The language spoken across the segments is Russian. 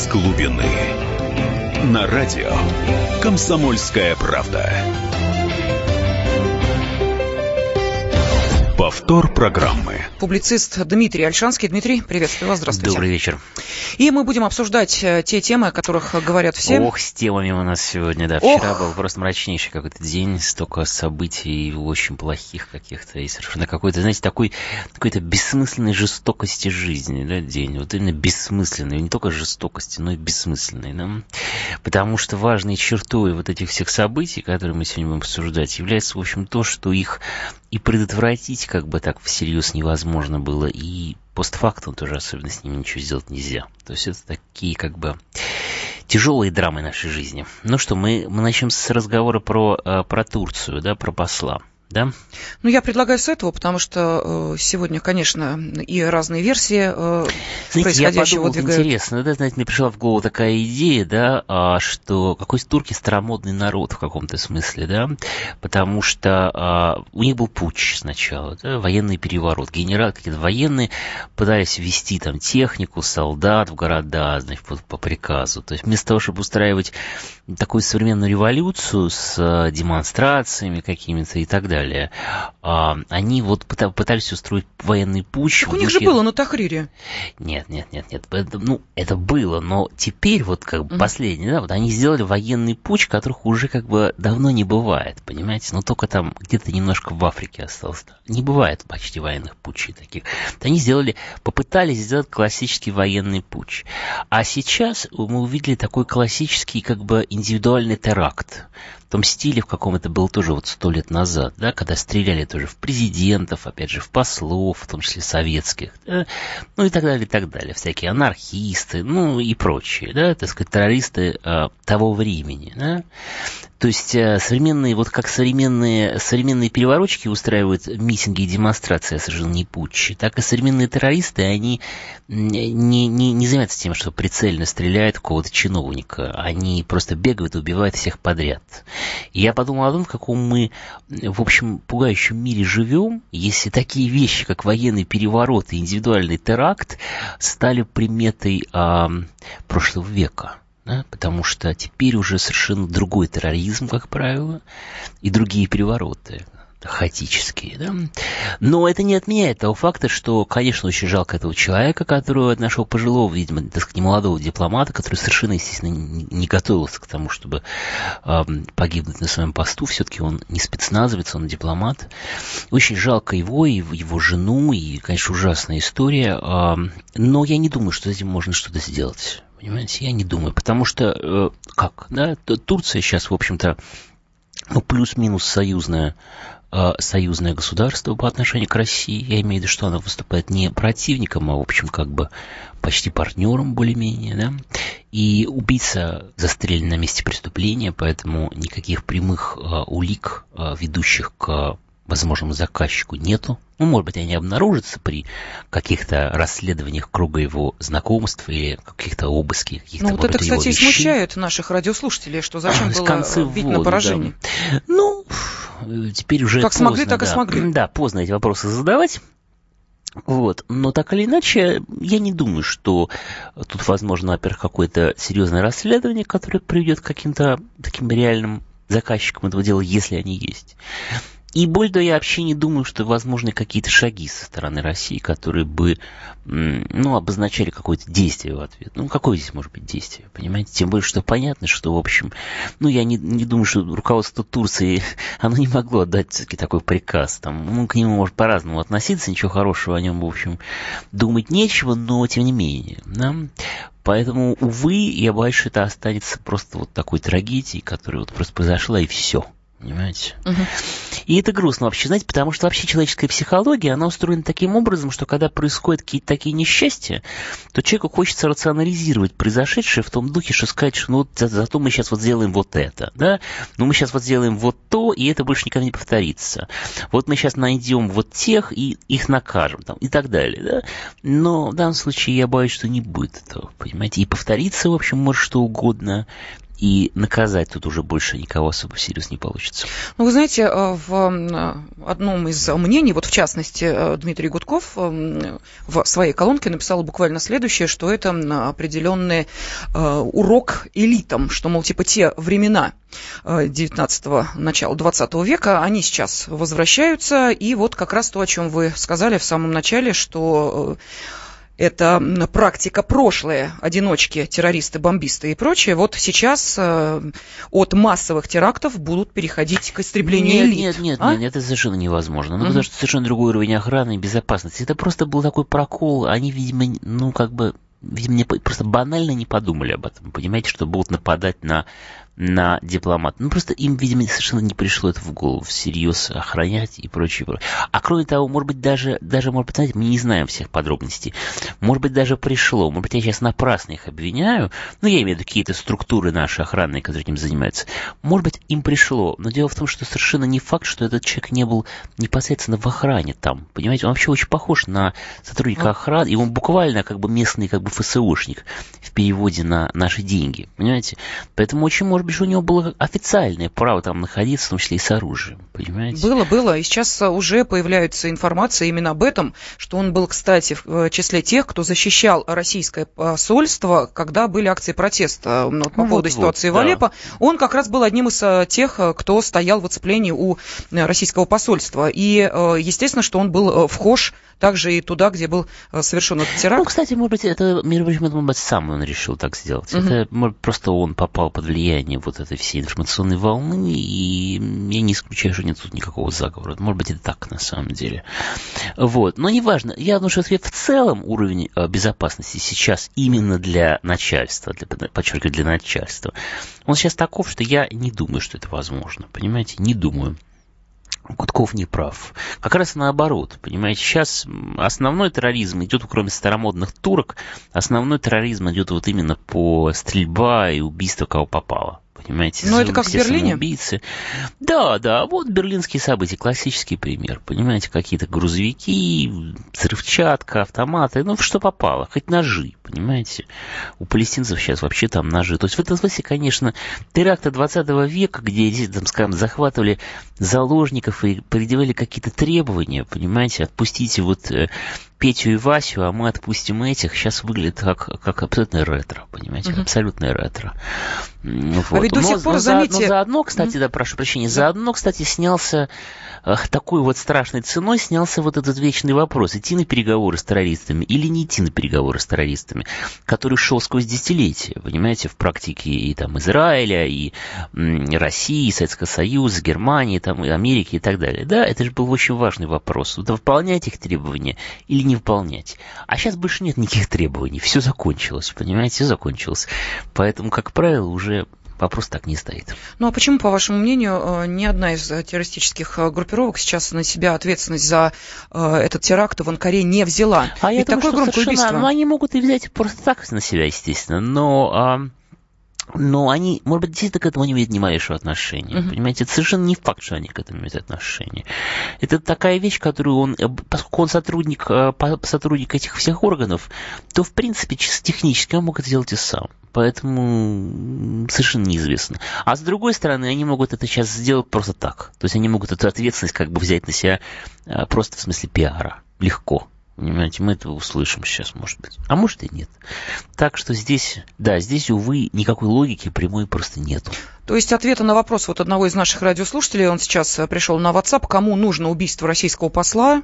из глубины. На радио «Комсомольская правда». Повтор программы. Публицист Дмитрий Альшанский. Дмитрий, приветствую вас, здравствуйте. Добрый вечер. И мы будем обсуждать э, те темы, о которых говорят все. Ох, с темами у нас сегодня, да. Вчера Ох. был просто мрачнейший какой-то день, столько событий очень плохих каких-то, и совершенно какой-то, знаете, такой какой-то бессмысленной жестокости жизни, да, день. Вот именно бессмысленной, не только жестокости, но и бессмысленной, да. Потому что важной чертой вот этих всех событий, которые мы сегодня будем обсуждать, является, в общем, то, что их и предотвратить как бы так всерьез невозможно было, и постфактум тоже особенно с ними ничего сделать нельзя. То есть это такие как бы тяжелые драмы нашей жизни. Ну что, мы, мы начнем с разговора про, э, про Турцию, да, про посла да? Ну, я предлагаю с этого, потому что э, сегодня, конечно, и разные версии э, знаете, происходящего я подумал, двигают. интересно, да, знаете, мне пришла в голову такая идея, да, а, что какой-то турки старомодный народ в каком-то смысле, да, потому что а, у них был путч сначала, да, военный переворот, генерал, какие-то военные пытались ввести там технику, солдат в города, значит, по, по приказу, то есть вместо того, чтобы устраивать такую современную революцию с а, демонстрациями какими-то и так далее, далее, а, они вот пытались устроить военный путь. Так у них же было на Тахрире. Нет, нет, нет, нет. Это, ну, это было, но теперь вот как бы последний, да, вот они сделали военный путь, которых уже как бы давно не бывает, понимаете? Но только там где-то немножко в Африке осталось. Не бывает почти военных путчей таких. Они сделали, попытались сделать классический военный путь. А сейчас мы увидели такой классический как бы индивидуальный теракт том стиле, в каком это было тоже вот сто лет назад, да, когда стреляли тоже в президентов, опять же, в послов, в том числе советских, да, ну и так далее, и так далее, всякие анархисты, ну и прочие, да, так сказать, террористы э, того времени, да. То есть э, современные, вот как современные, современные переворотчики устраивают митинги и демонстрации, а совершенно не путчи, так и современные террористы, они не, не, не занимаются тем, что прицельно стреляют в кого-то чиновника. Они просто бегают и убивают всех подряд. Я подумал о том, в каком мы, в общем, пугающем мире живем, если такие вещи, как военный переворот и индивидуальный теракт, стали приметой э, прошлого века да, потому что теперь уже совершенно другой терроризм, как правило, и другие перевороты хаотические, да. Но это не отменяет того факта, что, конечно, очень жалко этого человека, которого нашего пожилого, видимо, так сказать, молодого дипломата, который совершенно, естественно, не готовился к тому, чтобы э, погибнуть на своем посту. Все-таки он не спецназовец, он дипломат. Очень жалко его и его жену, и, конечно, ужасная история. Э, но я не думаю, что с этим можно что-то сделать. Понимаете, я не думаю, потому что, э, как, да, Турция сейчас, в общем-то, ну, плюс-минус союзная, э, союзное государство по отношению к России. Я имею в виду, что она выступает не противником, а, в общем, как бы почти партнером более-менее, да. И убийца застрелен на месте преступления, поэтому никаких прямых э, улик, э, ведущих к возможному заказчику нету. Ну, может быть, они обнаружатся при каких-то расследованиях круга его знакомств или каких-то обысках. Каких ну, вот это, кстати, и смущает наших радиослушателей, что зачем было бить на поражение. Да. Ну, теперь уже Как поздно, смогли, так да. и смогли. Да, поздно эти вопросы задавать. Вот. Но так или иначе, я не думаю, что тут возможно, во-первых, какое-то серьезное расследование, которое приведет к каким-то таким реальным заказчикам этого дела, если они есть. И более того, я вообще не думаю, что возможны какие-то шаги со стороны России, которые бы, ну, обозначали какое-то действие в ответ. Ну, какое здесь может быть действие, понимаете? Тем более, что понятно, что, в общем, ну, я не, не думаю, что руководство Турции, оно не могло отдать все-таки такой приказ. Там, ну, к нему может по-разному относиться, ничего хорошего о нем, в общем, думать нечего, но тем не менее, да? Поэтому, увы, я боюсь, что это останется просто вот такой трагедией, которая вот просто произошла, и все. Понимаете? Угу. И это грустно вообще, знаете, потому что вообще человеческая психология, она устроена таким образом, что когда происходят какие-то такие несчастья, то человеку хочется рационализировать произошедшее в том духе, что сказать, что ну вот за, зато мы сейчас вот сделаем вот это, да, ну мы сейчас вот сделаем вот то, и это больше никогда не повторится. Вот мы сейчас найдем вот тех и их накажем, там, и так далее, да. Но в данном случае я боюсь, что не будет этого, понимаете, и повторится, в общем, может что угодно, и наказать тут уже больше никого особо всерьез не получится. Ну, вы знаете, э, в одном из мнений, вот в частности, э, Дмитрий Гудков э, в своей колонке написал буквально следующее, что это определенный урок элитам, что, мол, типа те времена 19-го, начала 20 века, они сейчас возвращаются, и вот как раз то, о чем вы сказали в самом начале, что это практика прошлая, одиночки, террористы, бомбисты и прочее, вот сейчас э, от массовых терактов будут переходить к истреблению нет, элит. Нет, нет, а? нет, это совершенно невозможно. Ну, mm потому что совершенно другой уровень охраны и безопасности. Это просто был такой прокол. Они, видимо, ну, как бы видимо, не, просто банально не подумали об этом. Понимаете, что будут нападать на на дипломат. Ну, просто им, видимо, совершенно не пришло это в голову всерьез охранять и прочее. прочее. А кроме того, может быть, даже, даже, может быть, знаете, мы не знаем всех подробностей. Может быть, даже пришло. Может быть, я сейчас напрасно их обвиняю. Ну, я имею в виду какие-то структуры наши охранные, которые этим занимаются. Может быть, им пришло. Но дело в том, что совершенно не факт, что этот человек не был непосредственно в охране там. Понимаете, он вообще очень похож на сотрудника охраны. И он буквально как бы местный как бы ФСОшник в переводе на наши деньги. Понимаете? Поэтому очень может быть, что у него было официальное право там находиться, в том числе и с оружием, понимаете? Было, было. И сейчас уже появляется информация именно об этом, что он был, кстати, в э, числе тех, кто защищал российское посольство, когда были акции протеста ну, по поводу вот, ситуации вот, в Алеппо. Да. Он как раз был одним из э, тех, э, кто стоял в оцеплении у российского посольства. И, естественно, что он был вхож также и туда, где был э, совершен этот теракт. Ну, кстати, может быть, это может быть, сам он решил так сделать. Угу. Это, может, просто он попал под влияние вот этой всей информационной волны, и я не исключаю, что нет тут никакого заговора. Может быть, это так на самом деле. Вот. Но неважно. Я думаю, что в целом уровень э, безопасности сейчас именно для начальства, для, подчеркиваю, для начальства, он сейчас таков, что я не думаю, что это возможно. Понимаете? Не думаю. Гудков не прав. Как раз наоборот, понимаете, сейчас основной терроризм идет, кроме старомодных турок, основной терроризм идет вот именно по стрельба и убийство кого попало понимаете? Ну, это как в Берлине? Убийцы. Да, да, вот берлинские события, классический пример, понимаете, какие-то грузовики, взрывчатка, автоматы, ну, что попало, хоть ножи, понимаете? У палестинцев сейчас вообще там ножи. То есть в этом смысле, конечно, теракты 20 века, где, там, скажем, захватывали заложников и предъявляли какие-то требования, понимаете, отпустите вот э, Петю и Васю, а мы отпустим этих, сейчас выглядит как, как абсолютно ретро, понимаете, uh-huh. абсолютно ретро. Вот. А ведь до сих пор, но, заметьте... Но заодно, кстати, uh-huh. да, прошу прощения, да. заодно, кстати, снялся такой вот страшной ценой снялся вот этот вечный вопрос, идти на переговоры с террористами или не идти на переговоры с террористами, который шел сквозь десятилетия, понимаете, в практике и там Израиля, и России, и Советского Союза, Германии, там, и Америки и так далее. Да, это же был очень важный вопрос. Вот выполнять их требования или не выполнять. А сейчас больше нет никаких требований, все закончилось, понимаете, все закончилось. Поэтому, как правило, уже вопрос так не стоит. Ну а почему, по вашему мнению, э, ни одна из э, террористических э, группировок сейчас на себя ответственность за этот теракт в Анкаре не взяла? А Ведь я думаю, такое что убийство. Ну, они могут и взять просто так на себя, естественно, но но они, может быть, действительно к этому не имеют ни малейшего отношения. Uh-huh. Понимаете, это совершенно не факт, что они к этому имеют отношение. Это такая вещь, которую он, поскольку он сотрудник, сотрудник этих всех органов, то, в принципе, чисто технически он мог это сделать и сам. Поэтому совершенно неизвестно. А с другой стороны, они могут это сейчас сделать просто так. То есть они могут эту ответственность как бы взять на себя а, просто в смысле пиара. Легко. Понимаете, мы это услышим сейчас, может быть. А может и нет. Так что здесь, да, здесь, увы, никакой логики прямой просто нету. То есть ответа на вопрос вот одного из наших радиослушателей, он сейчас э, пришел на WhatsApp, кому нужно убийство российского посла,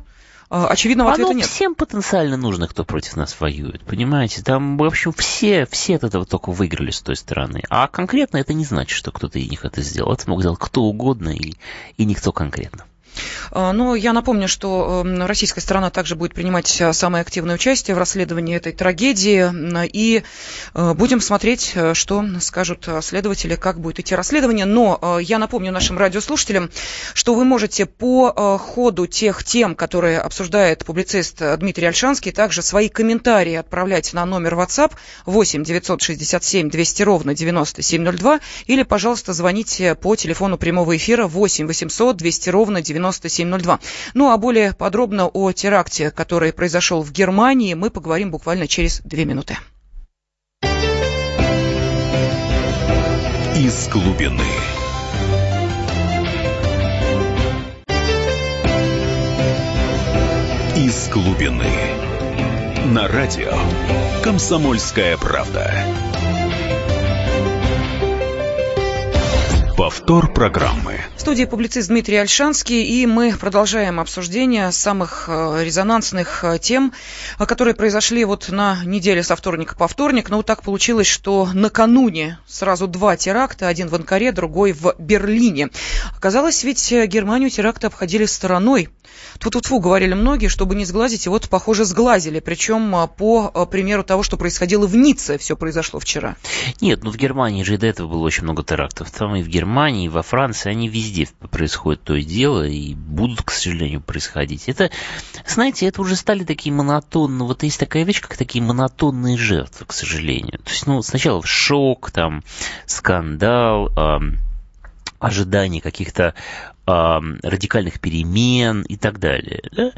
а, очевидного ответа Оно нет. всем потенциально нужно, кто против нас воюет, понимаете? Там, в общем, все, все от этого только выиграли с той стороны. А конкретно это не значит, что кто-то из них это сделал. Это мог сделать кто угодно и, и никто конкретно. А, Но я напомню, что эм, российская сторона также будет принимать э, самое активное участие в расследовании этой трагедии. И э, будем смотреть, э, что скажут следователи, как будет идти расследование. Но я напомню нашим радиослушателям, что вы можете по ходу тех тем, которые обсуждает публицист Дмитрий Альшанский, также свои комментарии отправлять на номер WhatsApp 8 967 200 ровно 9702 или, пожалуйста, звоните по телефону прямого эфира 8 800 200 ровно 9702. 9702. Ну а более подробно о теракте, который произошел в Германии, мы поговорим буквально через две минуты. из глубины. Из глубины. На радио «Комсомольская правда». Повтор программы. В студии публицист Дмитрий Альшанский, и мы продолжаем обсуждение самых э, резонансных э, тем, э, которые произошли вот на неделе со вторника по вторник. Но вот так получилось, что накануне сразу два теракта, один в Анкаре, другой в Берлине. Оказалось, ведь Германию теракты обходили стороной. Тут-тут-фу, говорили многие, чтобы не сглазить, и вот, похоже, сглазили. Причем по примеру того, что происходило в Ницце, все произошло вчера. Нет, ну в Германии же и до этого было очень много терактов. Там и в Германии, и во Франции, они везде происходит то и дело, и будут, к сожалению, происходить. Это, знаете, это уже стали такие монотонные, вот есть такая вещь, как такие монотонные жертвы, к сожалению. То есть, ну, сначала шок, там, скандал, эм, ожидание каких-то э, радикальных перемен и так далее. Да?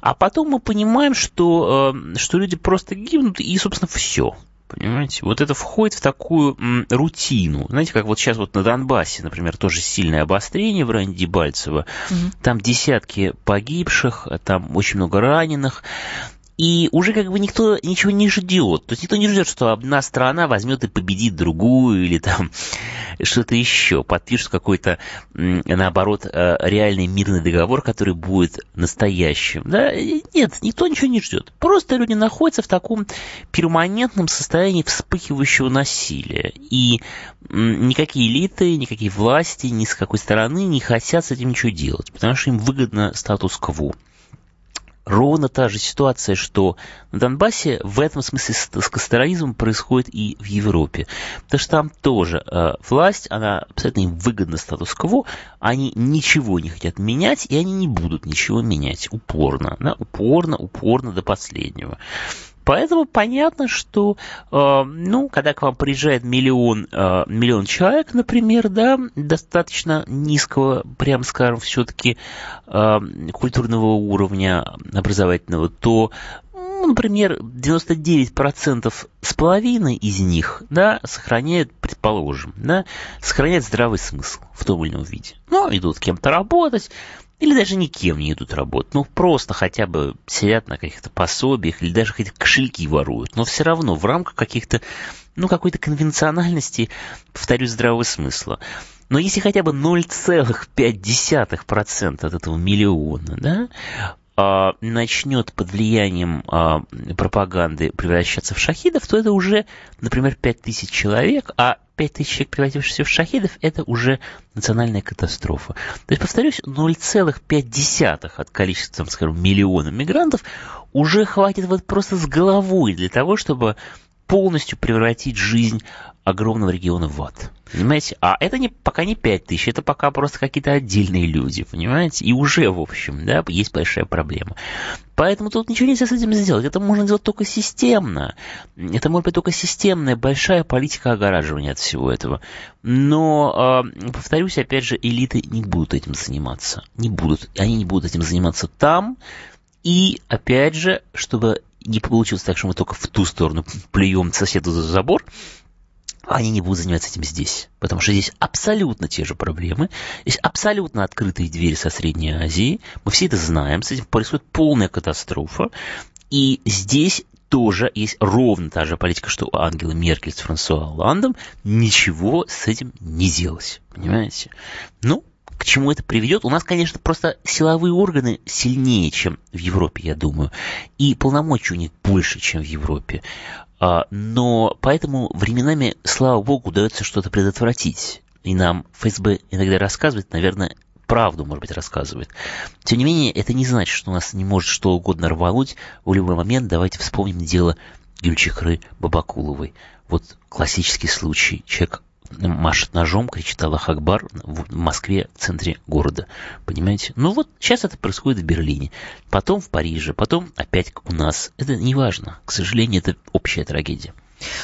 А потом мы понимаем, что, э, что люди просто гибнут, и, собственно, все. Понимаете? Вот это входит в такую м, рутину. Знаете, как вот сейчас вот на Донбассе, например, тоже сильное обострение в районе Дебальцево. Угу. Там десятки погибших, там очень много раненых. И уже как бы никто ничего не ждет. То есть никто не ждет, что одна страна возьмет и победит другую, или там что-то еще, подпишет какой-то, наоборот, э, реальный мирный договор, который будет настоящим. Да? Нет, никто ничего не ждет. Просто люди находятся в таком перманентном состоянии вспыхивающего насилия. И никакие элиты, никакие власти, ни с какой стороны не хотят с этим ничего делать, потому что им выгодно статус-кво ровно та же ситуация, что на Донбассе в этом смысле с кастаризмом происходит и в Европе. Потому что там тоже э, власть, она абсолютно им выгодна статус-кво, они ничего не хотят менять, и они не будут ничего менять упорно, да, упорно, упорно до последнего. Поэтому понятно, что, э, ну, когда к вам приезжает миллион, э, миллион человек, например, да, достаточно низкого, прям скажем, все-таки э, культурного уровня образовательного, то ну, например, 99% с половиной из них, да, сохраняют, предположим, да, сохраняют здравый смысл в том или ином виде. Ну, идут кем-то работать, или даже никем не идут работать, ну просто хотя бы сидят на каких-то пособиях или даже хоть кошельки воруют, но все равно в рамках каких-то, ну какой-то конвенциональности, повторюсь, здравого смысла. Но если хотя бы 0,5% от этого миллиона, да, а, начнет под влиянием а, пропаганды превращаться в шахидов, то это уже, например, 5000 человек, а 5000 человек, превратившихся в шахидов, это уже национальная катастрофа. То есть, повторюсь, 0,5 от количества, скажем, миллиона мигрантов уже хватит вот просто с головой для того, чтобы полностью превратить жизнь огромного региона в ад. Понимаете? А это не, пока не 5 тысяч, это пока просто какие-то отдельные люди, понимаете? И уже, в общем, да, есть большая проблема. Поэтому тут ничего нельзя с этим сделать. Это можно сделать только системно. Это может быть только системная, большая политика огораживания от всего этого. Но, э, повторюсь, опять же, элиты не будут этим заниматься. Не будут. Они не будут этим заниматься там. И, опять же, чтобы не получилось так, что мы только в ту сторону плюем соседу за забор, они не будут заниматься этим здесь, потому что здесь абсолютно те же проблемы, здесь абсолютно открытые двери со Средней Азии, мы все это знаем, с этим происходит полная катастрофа, и здесь тоже есть ровно та же политика, что у Ангелы Меркель с Франсуа Оландом, ничего с этим не делать, понимаете? Ну, к чему это приведет? У нас, конечно, просто силовые органы сильнее, чем в Европе, я думаю. И полномочий у них больше, чем в Европе. А, но поэтому временами, слава богу, удается что-то предотвратить. И нам ФСБ иногда рассказывает, наверное, правду, может быть, рассказывает. Тем не менее, это не значит, что у нас не может что угодно рвануть в любой момент. Давайте вспомним дело Гюльчихры Бабакуловой. Вот классический случай. Человек машет ножом, кричит Аллах Акбар в Москве, в центре города. Понимаете? Ну вот сейчас это происходит в Берлине, потом в Париже, потом опять у нас. Это не важно. К сожалению, это общая трагедия.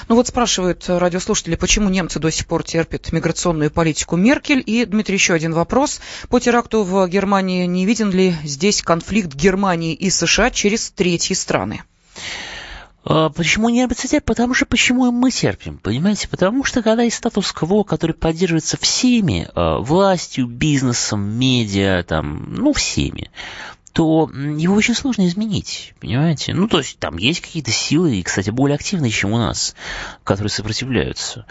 Ну вот спрашивают радиослушатели, почему немцы до сих пор терпят миграционную политику Меркель. И, Дмитрий, еще один вопрос. По теракту в Германии не виден ли здесь конфликт Германии и США через третьи страны? А почему немцы терпят? Потому что почему мы терпим, понимаете? Потому что когда есть статус-кво, который поддерживается всеми, а, властью, бизнесом, медиа, там, ну, всеми, то его очень сложно изменить, понимаете? Ну, то есть там есть какие-то силы, и, кстати, более активные, чем у нас, которые сопротивляются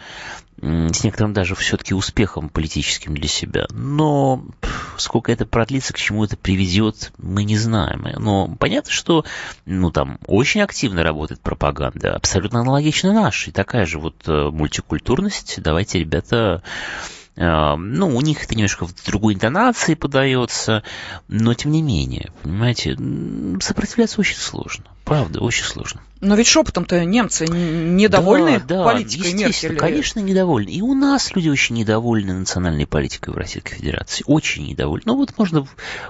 с некоторым даже все-таки успехом политическим для себя. Но сколько это продлится, к чему это приведет, мы не знаем. Но понятно, что ну, там очень активно работает пропаганда, абсолютно аналогична нашей. Такая же вот э, мультикультурность. Давайте, ребята, э, ну, у них это немножко в другой интонации подается, но тем не менее, понимаете, сопротивляться очень сложно. Правда, очень сложно. Но ведь шепотом-то немцы недовольны да, да, политикой Меркель. конечно, недовольны. И у нас люди очень недовольны национальной политикой в Российской Федерации. Очень недовольны. Ну вот можно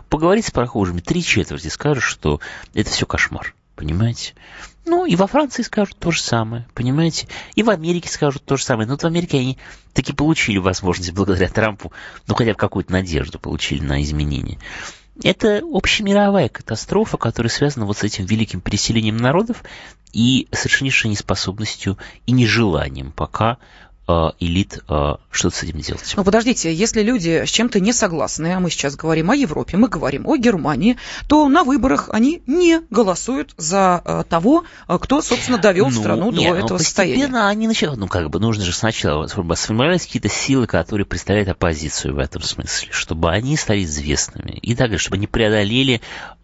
поговорить с прохожими. Три четверти скажут, что это все кошмар. Понимаете? Ну, и во Франции скажут то же самое, понимаете? И в Америке скажут то же самое. Но вот в Америке они таки получили возможность благодаря Трампу, ну, хотя бы какую-то надежду получили на изменения. Это общемировая катастрофа, которая связана вот с этим великим переселением народов и совершеннейшей неспособностью и нежеланием пока элит э, что-то с этим делать. Ну, подождите, если люди с чем-то не согласны, а мы сейчас говорим о Европе, мы говорим о Германии, то на выборах они не голосуют за э, того, кто, собственно, довел ну, страну нет, до этого состояния. Постепенно они начинают, ну, как бы, нужно же сначала сформировать какие-то силы, которые представляют оппозицию в этом смысле, чтобы они стали известными, и так далее, чтобы они преодолели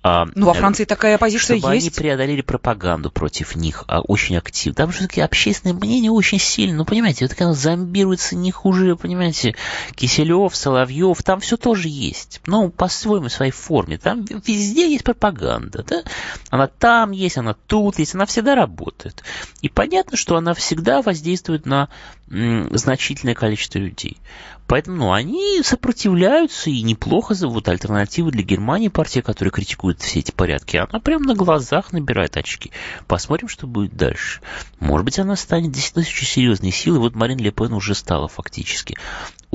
а, ну, во Франции такая оппозиция чтобы есть. они преодолели пропаганду против них а, очень активно. Там все-таки общественное мнение очень сильно. Ну, понимаете, это зомбируется не хуже, понимаете, Киселев, Соловьев, там все тоже есть. Ну, по-своему, в своей форме. Там везде есть пропаганда. Да? Она там есть, она тут есть, она всегда работает. И понятно, что она всегда воздействует на значительное количество людей. Поэтому ну, они сопротивляются и неплохо зовут альтернативы для Германии, партия, которая критикует все эти порядки. Она прямо на глазах набирает очки. Посмотрим, что будет дальше. Может быть, она станет действительно очень серьезной силой. Вот Марин Ле уже стала фактически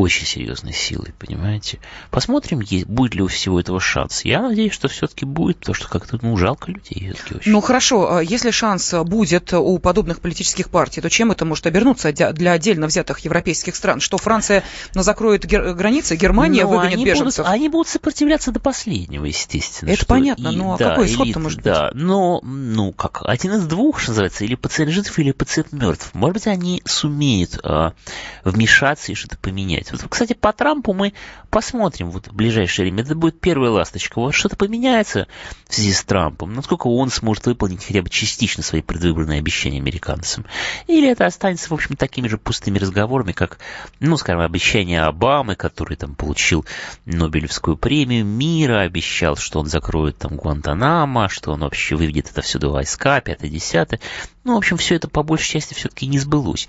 очень серьезной силой, понимаете? Посмотрим, будет ли у всего этого шанс. Я надеюсь, что все-таки будет, потому что как-то, ну, жалко людей. Очень. Ну, хорошо, а если шанс будет у подобных политических партий, то чем это может обернуться для отдельно взятых европейских стран? Что Франция закроет гер- границы, Германия но ну, выгонит они беженцев? Будут, они будут сопротивляться до последнего, естественно. Это понятно, и, но да, какой исход-то может да, быть? но, ну, как, один из двух, что называется, или пациент жив, или пациент мертв. Может быть, они сумеют а, вмешаться и что-то поменять. Вот, кстати, по Трампу мы посмотрим вот в ближайшее время. Это будет первая ласточка. Вот что-то поменяется в связи с Трампом. Насколько он сможет выполнить хотя бы частично свои предвыборные обещания американцам. Или это останется, в общем, такими же пустыми разговорами, как, ну, скажем, обещание Обамы, который там получил Нобелевскую премию мира, обещал, что он закроет там Гуантанамо, что он вообще выведет это все до войска, пятое-десятое. Ну, в общем, все это по большей части все-таки не сбылось.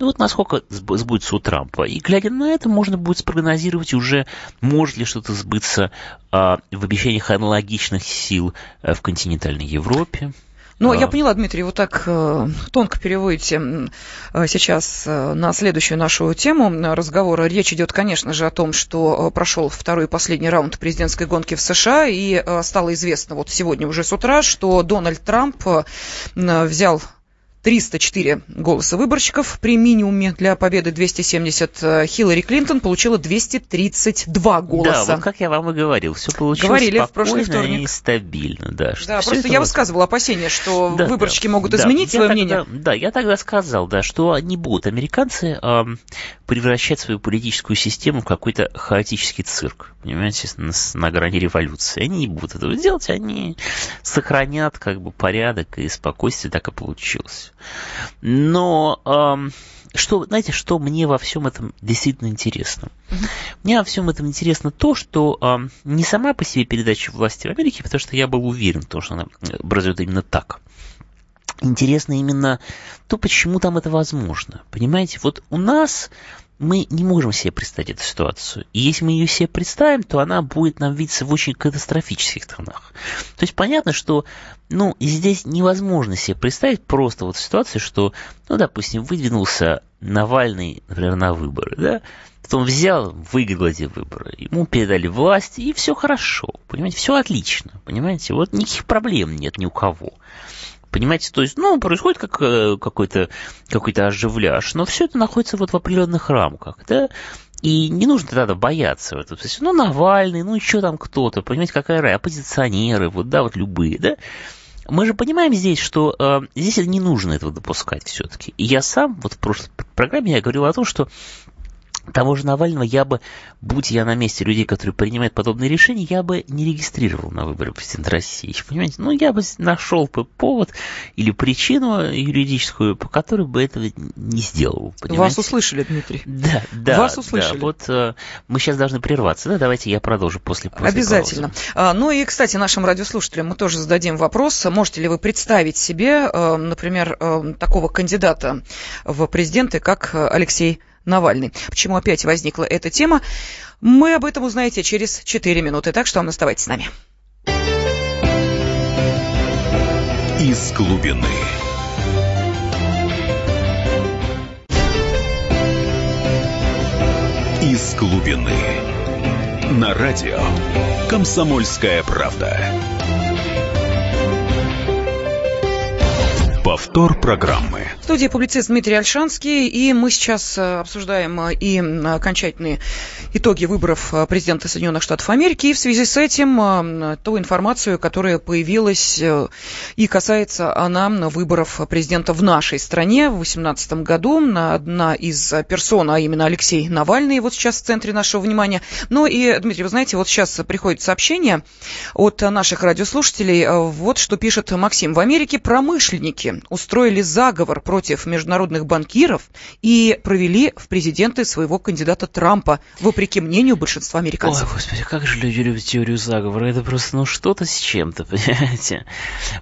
Ну вот насколько сбудется у Трампа. И глядя на это, можно будет спрогнозировать уже, может ли что-то сбыться а, в обещаниях аналогичных сил а, в континентальной Европе. Ну, а... я поняла, Дмитрий, вот так э, тонко переводите э, сейчас э, на следующую нашу тему разговора. Речь идет, конечно же, о том, что э, прошел второй и последний раунд президентской гонки в США, и э, стало известно вот сегодня уже с утра, что Дональд Трамп э, взял 304 голоса выборщиков при минимуме для победы 270. Э, Хиллари Клинтон получила 232 голоса. Да, вот как я вам и говорил, все получилось Говорили в прошлый вторник. и стабильно. Да, да просто я высказывала опасения, что да, выборщики да, могут да, изменить свое тогда, мнение. Да, я тогда сказал, да, что не будут американцы э, превращать свою политическую систему в какой-то хаотический цирк, понимаете, на, на грани революции. Они не будут этого делать, они сохранят как бы порядок и спокойствие, так и получилось. Но эм, что, знаете, что мне во всем этом действительно интересно? Мне во всем этом интересно то, что э, не сама по себе передача власти в Америке, потому что я был уверен, то, что она образует именно так. Интересно именно то, почему там это возможно. Понимаете, вот у нас мы не можем себе представить эту ситуацию. И если мы ее себе представим, то она будет нам видеться в очень катастрофических тонах. То есть понятно, что ну, здесь невозможно себе представить просто вот ситуацию, что, ну, допустим, выдвинулся Навальный, например, на выборы, да, потом взял, выиграл эти выборы, ему передали власть, и все хорошо, понимаете, все отлично, понимаете, вот никаких проблем нет ни у кого. Понимаете, то есть, ну, происходит как э, какой-то какой оживляж, но все это находится вот в определенных рамках, да, и не нужно тогда бояться в этом смысле. Ну, Навальный, ну, еще там кто-то, понимаете, какая рай, оппозиционеры, вот, да, вот любые, да. Мы же понимаем здесь, что э, здесь не нужно этого допускать все-таки. И я сам, вот в прошлой программе я говорил о том, что того же Навального я бы, будь я на месте людей, которые принимают подобные решения, я бы не регистрировал на выборы президента России. Понимаете? Ну, я бы нашел бы повод или причину юридическую, по которой бы этого не сделал. Понимаете? Вас услышали, Дмитрий. Да, да. Вас услышали. Да. Вот э, мы сейчас должны прерваться. Да, давайте я продолжу после, после Обязательно. А, ну и, кстати, нашим радиослушателям мы тоже зададим вопрос. Можете ли вы представить себе, э, например, э, такого кандидата в президенты, как Алексей Навальный. Почему опять возникла эта тема? Мы об этом узнаете через 4 минуты, так что оставайтесь с нами. Из глубины. Из глубины. На радио «Комсомольская правда». Повтор программы. В студии публицист Дмитрий Альшанский, и мы сейчас э, обсуждаем э, и окончательные итоги выборов э, президента Соединенных Штатов Америки, и в связи с этим ту информацию, которая появилась и касается она выборов президента в нашей стране в 2018 году. Одна из персон, а именно Алексей Навальный, вот сейчас в центре нашего внимания. Ну и, Дмитрий, вы знаете, вот сейчас приходит сообщение от наших радиослушателей, вот что пишет Максим. В Америке промышленники устроили заговор против международных банкиров и провели в президенты своего кандидата Трампа, вопреки мнению большинства американцев. Ой, господи, как же люди любят теорию заговора. Это просто, ну, что-то с чем-то, понимаете?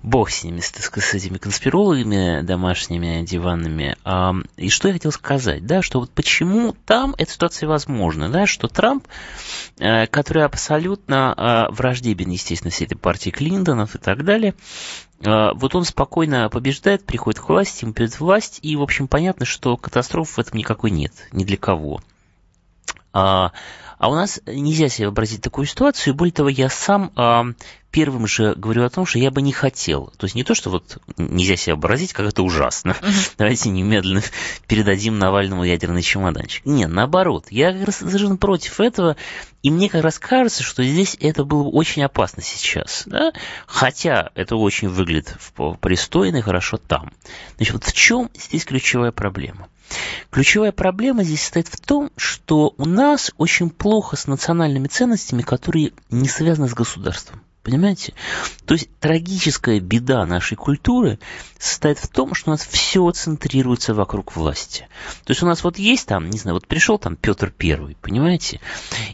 Бог с ними, с, с этими конспирологами домашними, диванными. А, и что я хотел сказать, да, что вот почему там эта ситуация возможна, да, что Трамп, э, который абсолютно э, враждебен, естественно, всей этой партии Клинтонов и так далее, а, вот он спокойно побеждает, приходит к власти, ему перед власть, и, в общем, понятно, что катастрофы в этом никакой нет, ни для кого. А, а у нас нельзя себе вообразить такую ситуацию, и более того, я сам а, первым же говорю о том, что я бы не хотел. То есть не то, что вот нельзя себе вообразить, как это ужасно. Давайте немедленно передадим Навальному ядерный чемоданчик. Нет, наоборот. Я как раз совершенно против этого. И мне как раз кажется, что здесь это было бы очень опасно сейчас. Да? Хотя это очень выглядит пристойно и хорошо там. Значит, вот в чем здесь ключевая проблема? Ключевая проблема здесь состоит в том, что у нас очень плохо с национальными ценностями, которые не связаны с государством. Понимаете? То есть трагическая беда нашей культуры состоит в том, что у нас все центрируется вокруг власти. То есть у нас вот есть там, не знаю, вот пришел там Петр Первый, понимаете?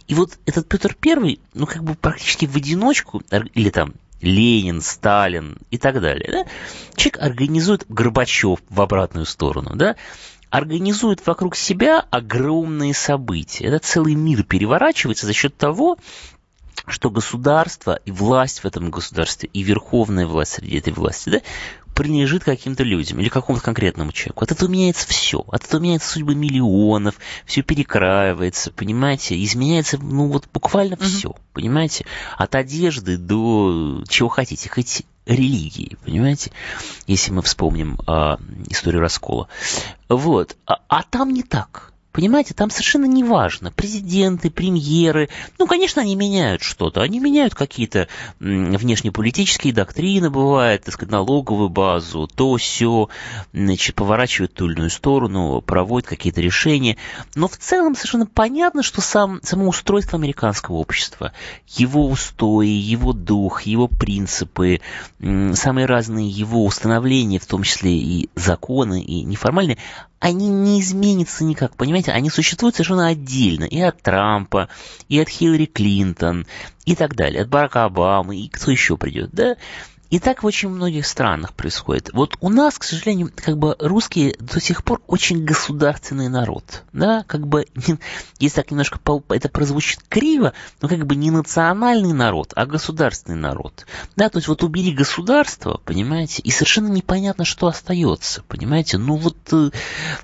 И вот этот Петр Первый, ну как бы практически в одиночку, или там Ленин, Сталин и так далее, да? Человек организует Горбачев в обратную сторону, да? Организует вокруг себя огромные события. Это целый мир переворачивается за счет того, что государство и власть в этом государстве, и верховная власть среди этой власти, да, принадлежит каким-то людям или какому-то конкретному человеку. От этого меняется все. От этого меняется судьба миллионов, все перекраивается, понимаете, изменяется, ну вот буквально все, понимаете, от одежды до чего хотите, хоть религии, понимаете, если мы вспомним а, историю раскола. Вот, а, а там не так. Понимаете, там совершенно не важно, президенты, премьеры, ну, конечно, они меняют что-то, они меняют какие-то внешнеполитические доктрины, бывает, так сказать, налоговую базу, то все, значит, поворачивают ту или иную сторону, проводят какие-то решения, но в целом совершенно понятно, что сам, само устройство американского общества, его устои, его дух, его принципы, самые разные его установления, в том числе и законы, и неформальные, они не изменятся никак, понимаете? Они существуют совершенно отдельно и от Трампа, и от Хиллари Клинтон, и так далее, от Барака Обамы, и кто еще придет, да? И так в очень многих странах происходит. Вот у нас, к сожалению, как бы русские до сих пор очень государственный народ. Да, как бы, если так немножко это прозвучит криво, но как бы не национальный народ, а государственный народ. Да, то есть вот убери государство, понимаете, и совершенно непонятно, что остается, понимаете. Ну вот, э,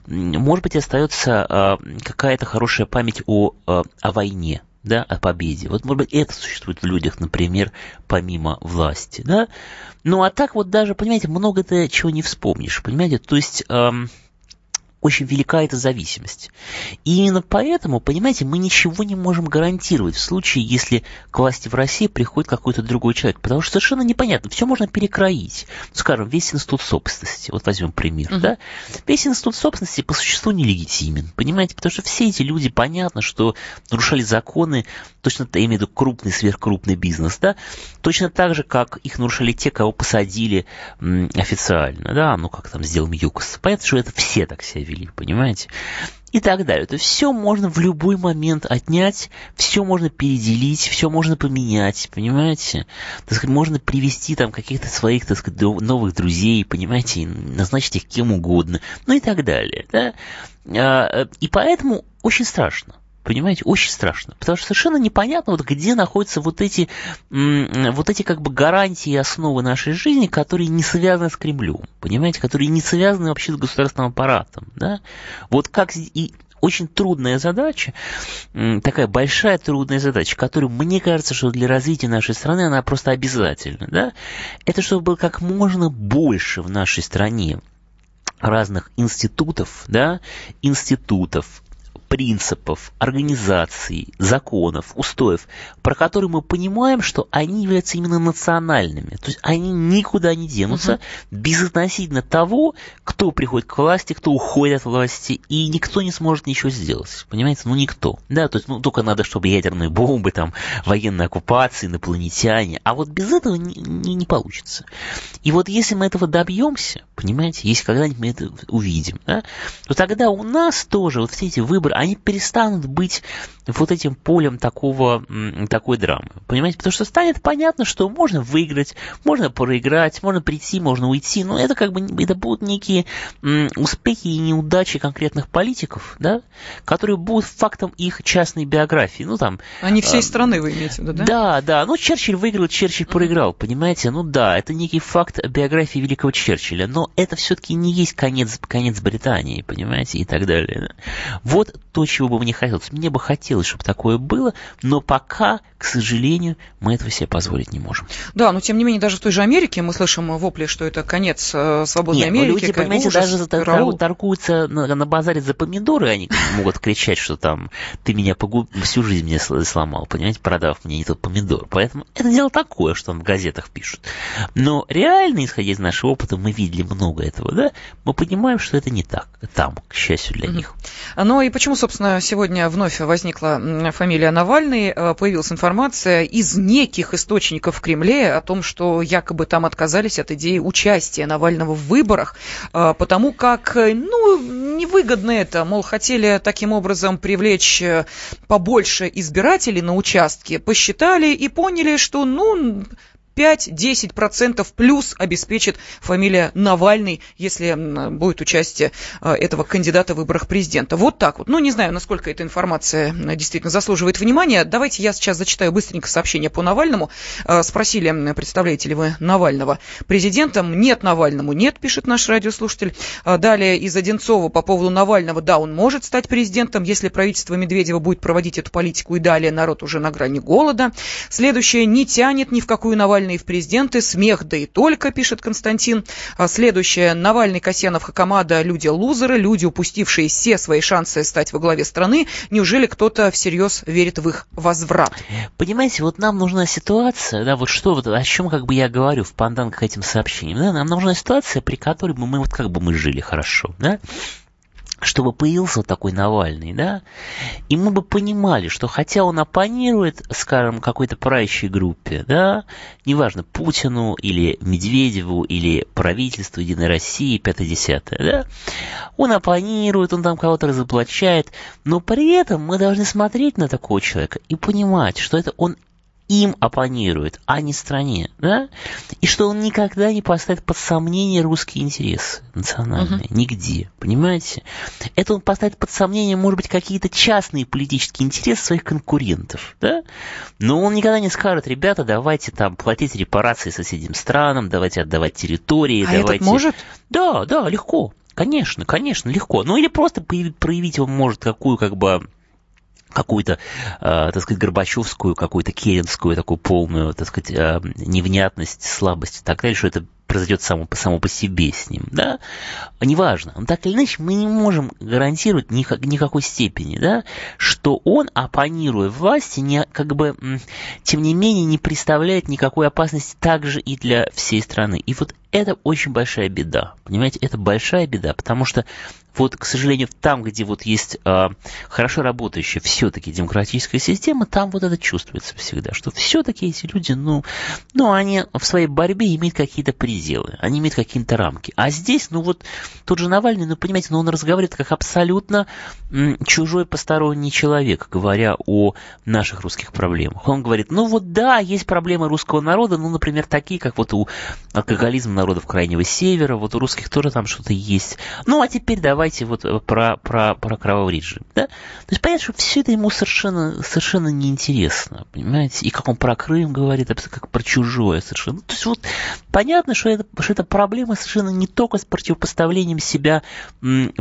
может быть, остается а, какая-то хорошая память о, а, о войне, да, о победе. Вот, может быть, это существует в людях, например, помимо власти, да. Ну, а так вот даже, понимаете, много-то чего не вспомнишь, понимаете, то есть... Эм, очень велика эта зависимость. И именно поэтому, понимаете, мы ничего не можем гарантировать в случае, если к власти в России приходит какой-то другой человек. Потому что совершенно непонятно, все можно перекроить. Скажем, весь институт собственности, вот возьмем пример, uh-huh. да? Весь институт собственности по существу нелегитимен, понимаете? Потому что все эти люди, понятно, что нарушали законы, точно, я имею в виду крупный, сверхкрупный бизнес, да? Точно так же, как их нарушали те, кого посадили м, официально, да? Ну, как там сделал ЮКОС. Понятно, что это все так себя вели, понимаете? И так далее. То есть все можно в любой момент отнять, все можно переделить, все можно поменять, понимаете? Так сказать, можно привести там каких-то своих, так сказать, новых друзей, понимаете, назначить их кем угодно, ну и так далее. Да? А, и поэтому очень страшно. Понимаете, очень страшно. Потому что совершенно непонятно, вот где находятся вот эти, вот эти как бы гарантии и основы нашей жизни, которые не связаны с Кремлем. Понимаете, которые не связаны вообще с государственным аппаратом. Да? Вот как и очень трудная задача, такая большая трудная задача, которую, мне кажется, что для развития нашей страны она просто обязательна, да, это чтобы было как можно больше в нашей стране разных институтов, да, институтов, принципов, организаций, законов, устоев, про которые мы понимаем, что они являются именно национальными. То есть они никуда не денутся угу. безотносительно того, кто приходит к власти, кто уходит от власти, и никто не сможет ничего сделать. Понимаете? Ну, никто. Да, то есть, ну, только надо, чтобы ядерные бомбы, там, военная оккупация, инопланетяне. А вот без этого не, не, не получится. И вот если мы этого добьемся, понимаете, если когда-нибудь мы это увидим, да, то тогда у нас тоже вот все эти выборы, они перестанут быть вот этим полем такого, такой драмы. Понимаете? Потому что станет понятно, что можно выиграть, можно проиграть, можно прийти, можно уйти. Но это как бы это будут некие успехи и неудачи конкретных политиков, да, которые будут фактом их частной биографии. Ну, там, Они всей а, страны, вы имеете в виду, да? Да, да. Ну, Черчилль выиграл, Черчилль проиграл, понимаете? Ну да, это некий факт биографии великого Черчилля, но это все-таки не есть конец, конец Британии, понимаете, и так далее. Вот то, чего бы мне хотелось. Мне бы хотелось, чтобы такое было, но пока, к сожалению, мы этого себе позволить не можем. Да, но тем не менее, даже в той же Америке мы слышим вопли, что это конец э, свободной Нет, Америки. люди, понимаете, ужас, даже тор- торгуются на, на базаре за помидоры, они могут кричать, что там ты меня погуб... всю жизнь мне сломал, понимаете, продав мне не тот помидор. Поэтому это дело такое, что в газетах пишут. Но реально, исходя из нашего опыта, мы видели много этого, да, мы понимаем, что это не так там, к счастью для них. Ну и почему, собственно, сегодня вновь возникла фамилия Навальный, э, появилась информация из неких источников в Кремле о том, что якобы там отказались от идеи участия Навального в выборах, э, потому как, э, ну, невыгодно это, мол, хотели таким образом привлечь побольше избирателей на участке, посчитали и поняли, что, ну, 5-10% плюс обеспечит фамилия Навальный, если будет участие э, этого кандидата в выборах президента. Вот так вот. Ну, не знаю, насколько эта информация э, действительно заслуживает внимания. Давайте я сейчас зачитаю быстренько сообщение по Навальному. Э, спросили, представляете ли вы Навального президентом? Нет Навальному, нет, пишет наш радиослушатель. Далее из Одинцова по поводу Навального. Да, он может стать президентом, если правительство Медведева будет проводить эту политику и далее народ уже на грани голода. Следующее. Не тянет ни в какую Навального Навальный в президенты, смех да и только, пишет Константин. А следующее. Навальный, Касьянов, Хакамада, люди лузеры, люди, упустившие все свои шансы стать во главе страны. Неужели кто-то всерьез верит в их возврат? Понимаете, вот нам нужна ситуация, да, вот что, вот о чем как бы я говорю в пандан к этим сообщениям, да, нам нужна ситуация, при которой мы, мы вот как бы мы жили хорошо, да, чтобы появился вот такой Навальный, да, и мы бы понимали, что хотя он оппонирует, скажем, какой-то правящей группе, да, неважно, Путину или Медведеву или правительству Единой России, 5-10, да, он оппонирует, он там кого-то разоблачает, но при этом мы должны смотреть на такого человека и понимать, что это он им оппонирует, а не стране, да? И что он никогда не поставит под сомнение русские интересы национальные, uh-huh. нигде, понимаете? Это он поставит под сомнение, может быть, какие-то частные политические интересы своих конкурентов, да? Но он никогда не скажет, ребята, давайте там платить репарации соседним странам, давайте отдавать территории, а давайте... Этот может? Да, да, легко. Конечно, конечно, легко. Ну или просто проявить он может какую как бы какую-то, э, так сказать, Горбачевскую, какую-то Керенскую, такую полную, так сказать, э, невнятность, слабость и так далее, что это произойдет само, само по себе с ним, да, неважно, но так или иначе мы не можем гарантировать ни, никакой степени, да, что он, оппонируя власти, не, как бы, тем не менее, не представляет никакой опасности также и для всей страны. И вот это очень большая беда, понимаете, это большая беда, потому что вот, к сожалению, там, где вот есть э, хорошо работающая все-таки демократическая система, там вот это чувствуется всегда, что все-таки эти люди, ну, ну, они в своей борьбе имеют какие-то пределы, они имеют какие-то рамки. А здесь, ну вот, тот же Навальный, ну, понимаете, ну, он разговаривает как абсолютно чужой посторонний человек, говоря о наших русских проблемах. Он говорит, ну вот да, есть проблемы русского народа, ну, например, такие, как вот у алкоголизма народов Крайнего Севера, вот у русских тоже там что-то есть. Ну, а теперь давай давайте вот э, про, про, про кровавый режим. Да? То есть понятно, что все это ему совершенно, совершенно неинтересно, понимаете? И как он про Крым говорит, как про чужое совершенно. То есть вот понятно, что это, что это проблема совершенно не только с противопоставлением себя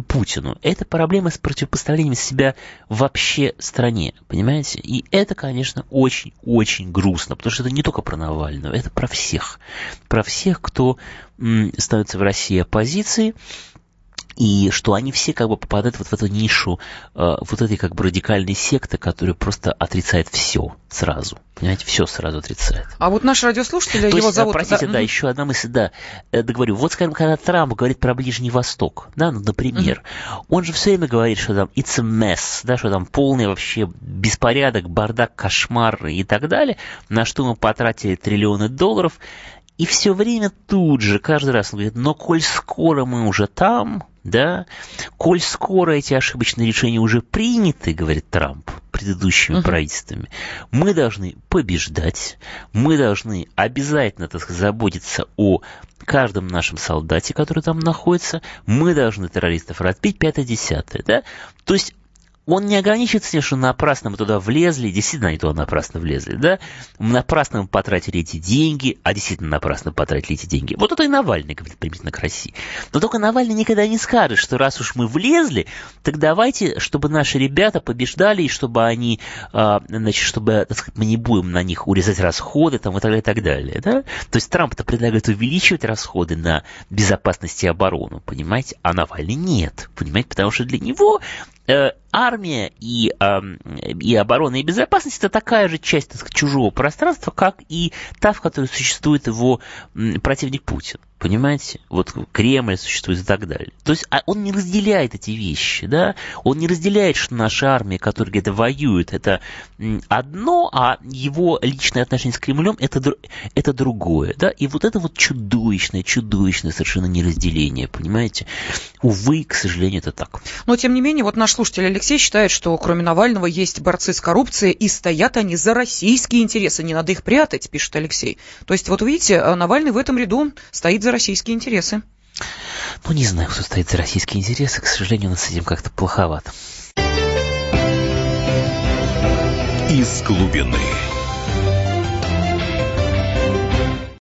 Путину. Это проблема с противопоставлением себя вообще стране, понимаете? И это, конечно, очень-очень грустно, потому что это не только про Навального, это про всех. Про всех, кто становится в России оппозицией, и что они все как бы попадают вот в эту нишу э, вот этой как бы радикальной секты, которая просто отрицает все сразу. Понимаете, все сразу отрицает. А вот наш радиослушатель, То его есть, зовут... Простите, да, да еще одна мысль, да. Я говорю, вот, скажем, когда Трамп говорит про Ближний Восток, да, ну, например, mm-hmm. он же все время говорит, что там it's a mess, да, что там полный вообще беспорядок, бардак, кошмар и так далее, на что мы потратили триллионы долларов, и все время тут же, каждый раз он говорит, но коль скоро мы уже там, да, коль скоро эти ошибочные решения уже приняты, говорит Трамп, предыдущими uh-huh. правительствами, мы должны побеждать, мы должны обязательно, так сказать, заботиться о каждом нашем солдате, который там находится, мы должны террористов разбить, пятое-десятое, да, то есть он не ограничится тем, что напрасно мы туда влезли, действительно они туда напрасно влезли, да, напрасно мы потратили эти деньги, а действительно напрасно потратили эти деньги. Вот это и Навальный говорит приблизительно к России. Но только Навальный никогда не скажет, что раз уж мы влезли, так давайте, чтобы наши ребята побеждали, и чтобы они, а, значит, чтобы, так сказать, мы не будем на них урезать расходы там, и так далее, и так далее, да. То есть Трамп-то предлагает увеличивать расходы на безопасность и оборону, понимаете, а Навальный нет, понимаете, потому что для него Э, армия и, э, и оборона и безопасность это такая же часть так сказать, чужого пространства, как и та, в которой существует его противник Путин. Понимаете? Вот Кремль существует и так далее. То есть а он не разделяет эти вещи, да? Он не разделяет, что наша армия, которая где-то воюет, это одно, а его личное отношение с Кремлем это, это другое, да? И вот это вот чудовищное, чудовищное совершенно неразделение, понимаете? Увы, к сожалению, это так. Но, тем не менее, вот наш слушатель Алексей считает, что кроме Навального есть борцы с коррупцией, и стоят они за российские интересы, не надо их прятать, пишет Алексей. То есть, вот видите, Навальный в этом ряду стоит за за российские интересы. Ну, не знаю, кто стоит за российские интересы. К сожалению, у нас с этим как-то плоховато. Из глубины.